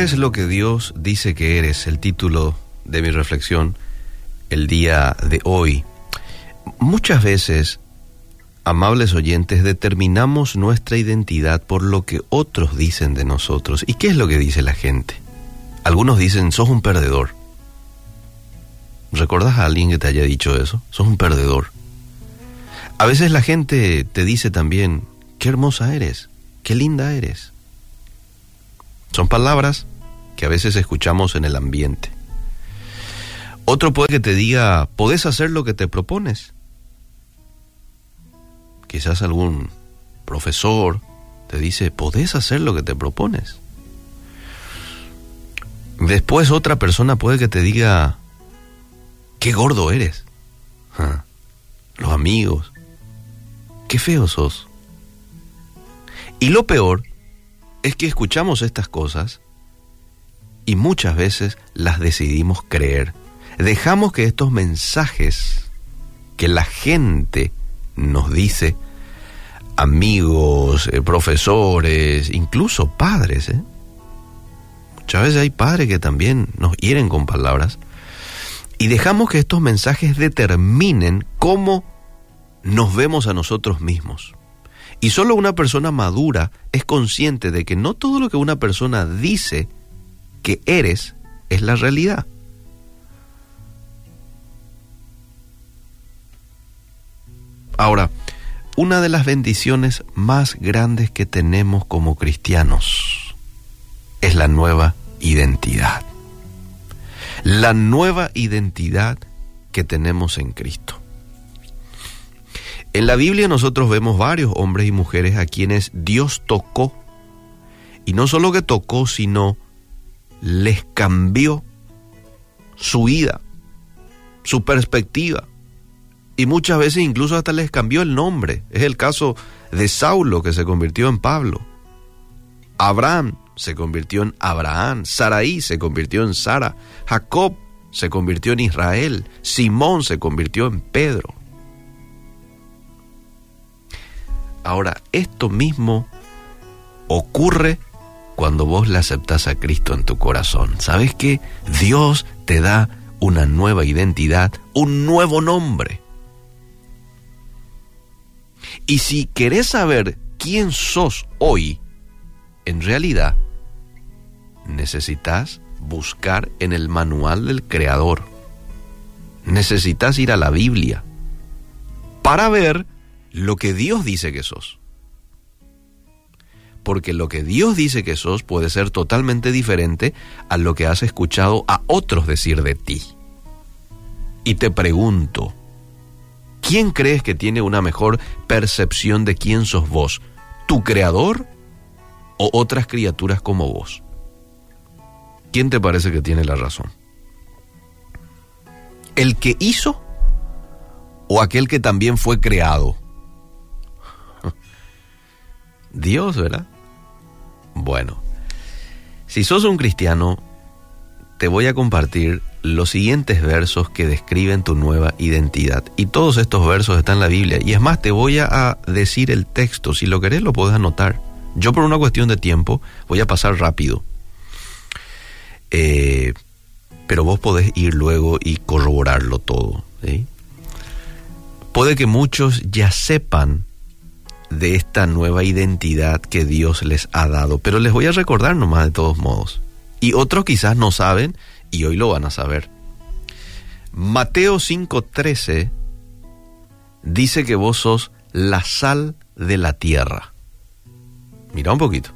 eres lo que Dios dice que eres, el título de mi reflexión el día de hoy. Muchas veces, amables oyentes, determinamos nuestra identidad por lo que otros dicen de nosotros. ¿Y qué es lo que dice la gente? Algunos dicen, sos un perdedor. ¿Recordás a alguien que te haya dicho eso? Sos un perdedor. A veces la gente te dice también, qué hermosa eres, qué linda eres. Son palabras que a veces escuchamos en el ambiente. Otro puede que te diga, podés hacer lo que te propones. Quizás algún profesor te dice, podés hacer lo que te propones. Después otra persona puede que te diga, qué gordo eres. Los amigos, qué feo sos. Y lo peor es que escuchamos estas cosas y muchas veces las decidimos creer. Dejamos que estos mensajes que la gente nos dice, amigos, eh, profesores, incluso padres, ¿eh? muchas veces hay padres que también nos hieren con palabras, y dejamos que estos mensajes determinen cómo nos vemos a nosotros mismos. Y solo una persona madura es consciente de que no todo lo que una persona dice que eres es la realidad. Ahora, una de las bendiciones más grandes que tenemos como cristianos es la nueva identidad. La nueva identidad que tenemos en Cristo. En la Biblia nosotros vemos varios hombres y mujeres a quienes Dios tocó. Y no solo que tocó, sino les cambió su vida, su perspectiva. Y muchas veces incluso hasta les cambió el nombre. Es el caso de Saulo que se convirtió en Pablo. Abraham se convirtió en Abraham. Saraí se convirtió en Sara. Jacob se convirtió en Israel. Simón se convirtió en Pedro. Ahora, esto mismo ocurre cuando vos le aceptás a Cristo en tu corazón. ¿Sabes qué? Dios te da una nueva identidad, un nuevo nombre. Y si querés saber quién sos hoy, en realidad, necesitas buscar en el manual del Creador. Necesitas ir a la Biblia para ver lo que Dios dice que sos. Porque lo que Dios dice que sos puede ser totalmente diferente a lo que has escuchado a otros decir de ti. Y te pregunto, ¿quién crees que tiene una mejor percepción de quién sos vos? ¿Tu creador o otras criaturas como vos? ¿Quién te parece que tiene la razón? ¿El que hizo o aquel que también fue creado? Dios, ¿verdad? Bueno, si sos un cristiano, te voy a compartir los siguientes versos que describen tu nueva identidad. Y todos estos versos están en la Biblia. Y es más, te voy a decir el texto. Si lo querés, lo puedes anotar. Yo por una cuestión de tiempo voy a pasar rápido. Eh, pero vos podés ir luego y corroborarlo todo. Puede que muchos ya sepan de esta nueva identidad que Dios les ha dado. Pero les voy a recordar nomás de todos modos. Y otros quizás no saben y hoy lo van a saber. Mateo 5:13 dice que vos sos la sal de la tierra. Mira un poquito.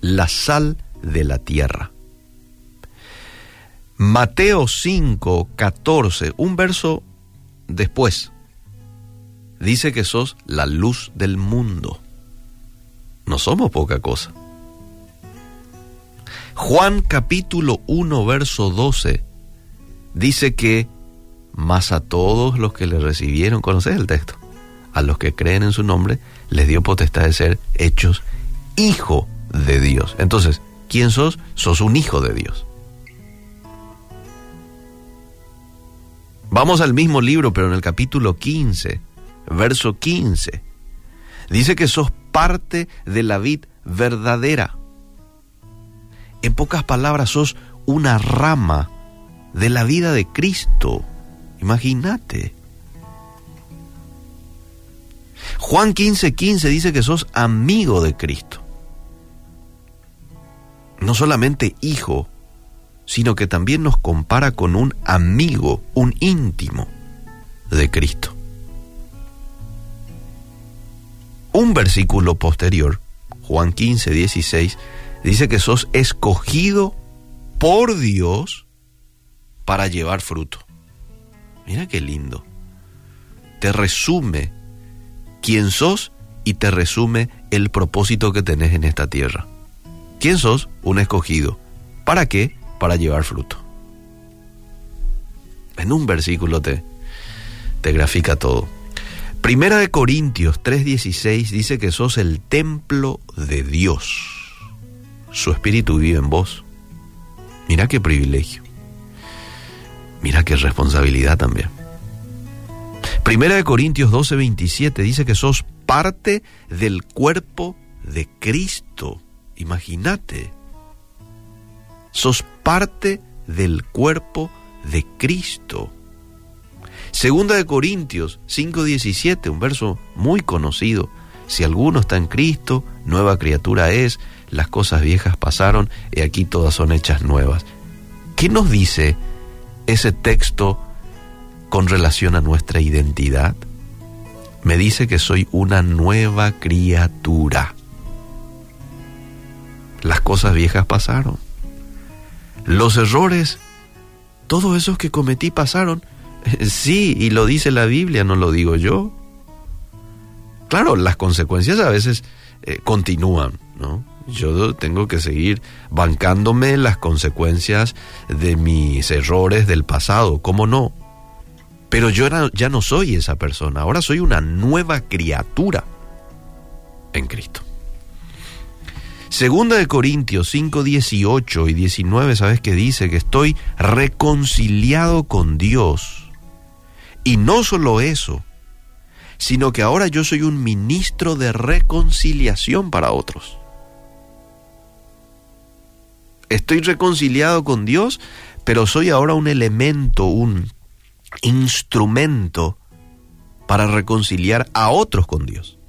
La sal de la tierra. Mateo 5:14, un verso después dice que sos la luz del mundo. No somos poca cosa. Juan capítulo 1 verso 12 dice que más a todos los que le recibieron, conoces el texto, a los que creen en su nombre, les dio potestad de ser hechos hijo de Dios. Entonces, ¿quién sos? Sos un hijo de Dios. Vamos al mismo libro, pero en el capítulo 15 verso 15. Dice que sos parte de la vid verdadera. En pocas palabras, sos una rama de la vida de Cristo. Imagínate. Juan 15:15 15 dice que sos amigo de Cristo. No solamente hijo, sino que también nos compara con un amigo, un íntimo de Cristo. Un versículo posterior, Juan 15, 16, dice que sos escogido por Dios para llevar fruto. Mira qué lindo. Te resume quién sos y te resume el propósito que tenés en esta tierra. ¿Quién sos? Un escogido. ¿Para qué? Para llevar fruto. En un versículo te, te grafica todo. Primera de Corintios 3:16 dice que sos el templo de Dios. Su espíritu vive en vos. Mira qué privilegio. Mira qué responsabilidad también. Primera de Corintios 12:27 dice que sos parte del cuerpo de Cristo. Imagínate. Sos parte del cuerpo de Cristo. Segunda de Corintios 5:17, un verso muy conocido. Si alguno está en Cristo, nueva criatura es, las cosas viejas pasaron y aquí todas son hechas nuevas. ¿Qué nos dice ese texto con relación a nuestra identidad? Me dice que soy una nueva criatura. Las cosas viejas pasaron. Los errores, todos esos que cometí pasaron Sí, y lo dice la Biblia, no lo digo yo. Claro, las consecuencias a veces eh, continúan, ¿no? Yo tengo que seguir bancándome las consecuencias de mis errores del pasado, ¿cómo no? Pero yo ya no soy esa persona, ahora soy una nueva criatura en Cristo. Segunda de Corintios 5, 18 y 19, ¿sabes qué dice? Que estoy reconciliado con Dios y no solo eso, sino que ahora yo soy un ministro de reconciliación para otros. Estoy reconciliado con Dios, pero soy ahora un elemento, un instrumento para reconciliar a otros con Dios.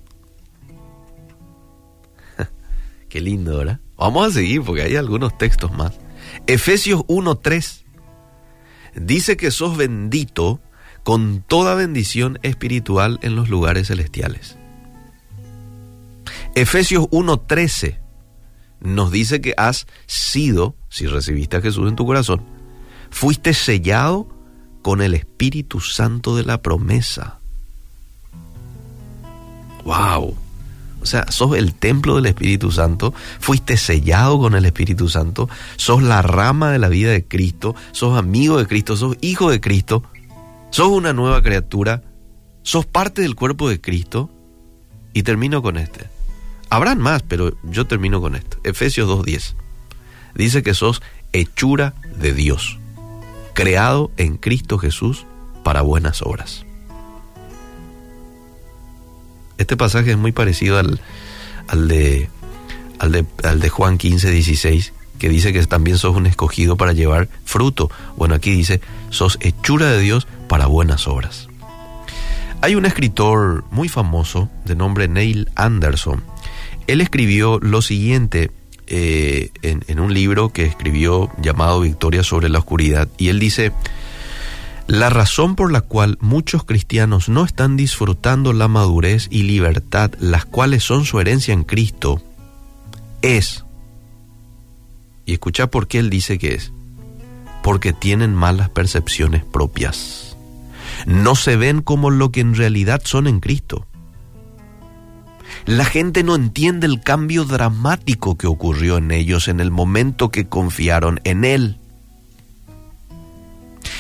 Qué lindo, ¿verdad? Vamos a seguir porque hay algunos textos más. Efesios 1.3 dice que sos bendito con toda bendición espiritual en los lugares celestiales. Efesios 1:13 nos dice que has sido, si recibiste a Jesús en tu corazón, fuiste sellado con el Espíritu Santo de la promesa. ¡Wow! O sea, sos el templo del Espíritu Santo, fuiste sellado con el Espíritu Santo, sos la rama de la vida de Cristo, sos amigo de Cristo, sos hijo de Cristo, sos una nueva criatura, sos parte del cuerpo de Cristo y termino con este. Habrán más, pero yo termino con esto. Efesios 2.10. Dice que sos hechura de Dios, creado en Cristo Jesús para buenas obras. Este pasaje es muy parecido al, al, de, al, de, al de Juan 15, 16, que dice que también sos un escogido para llevar fruto. Bueno, aquí dice, sos hechura de Dios para buenas obras. Hay un escritor muy famoso de nombre Neil Anderson. Él escribió lo siguiente eh, en, en un libro que escribió llamado Victoria sobre la Oscuridad y él dice, la razón por la cual muchos cristianos no están disfrutando la madurez y libertad, las cuales son su herencia en Cristo, es, y escucha por qué él dice que es, porque tienen malas percepciones propias no se ven como lo que en realidad son en Cristo. La gente no entiende el cambio dramático que ocurrió en ellos en el momento que confiaron en Él.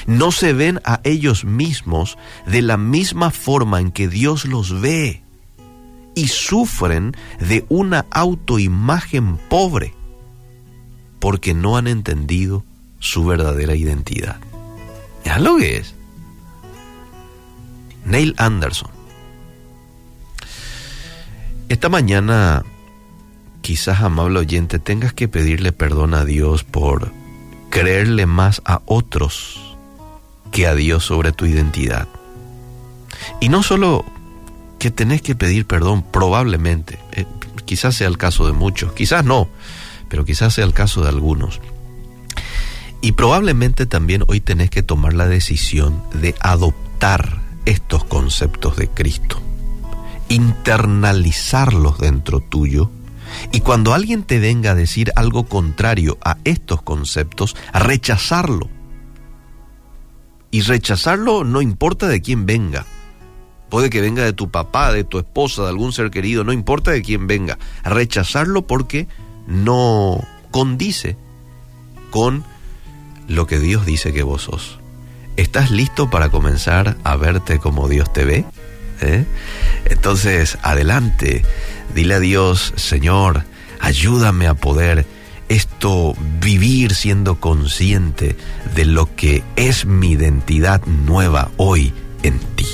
No se ven a ellos mismos de la misma forma en que Dios los ve y sufren de una autoimagen pobre porque no han entendido su verdadera identidad. ¿Ya lo que es? Neil Anderson. Esta mañana quizás, amable oyente, tengas que pedirle perdón a Dios por creerle más a otros que a Dios sobre tu identidad. Y no solo que tenés que pedir perdón, probablemente, eh, quizás sea el caso de muchos, quizás no, pero quizás sea el caso de algunos. Y probablemente también hoy tenés que tomar la decisión de adoptar estos conceptos de Cristo, internalizarlos dentro tuyo y cuando alguien te venga a decir algo contrario a estos conceptos, rechazarlo. Y rechazarlo no importa de quién venga. Puede que venga de tu papá, de tu esposa, de algún ser querido, no importa de quién venga. Rechazarlo porque no condice con lo que Dios dice que vos sos. ¿Estás listo para comenzar a verte como Dios te ve? ¿Eh? Entonces, adelante, dile a Dios, Señor, ayúdame a poder esto vivir siendo consciente de lo que es mi identidad nueva hoy en ti.